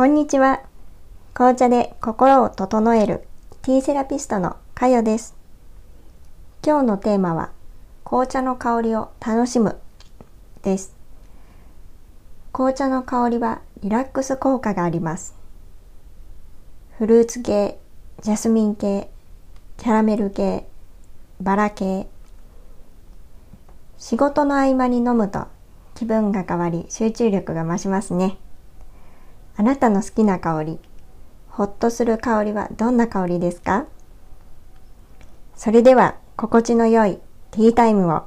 こんにちは。紅茶で心を整えるティーセラピストのかよです。今日のテーマは紅茶の香りを楽しむです。紅茶の香りはリラックス効果があります。フルーツ系、ジャスミン系、キャラメル系、バラ系。仕事の合間に飲むと気分が変わり集中力が増しますね。あなたの好きな香り、ほっとする香りはどんな香りですか？それでは心地の良いティータイムを。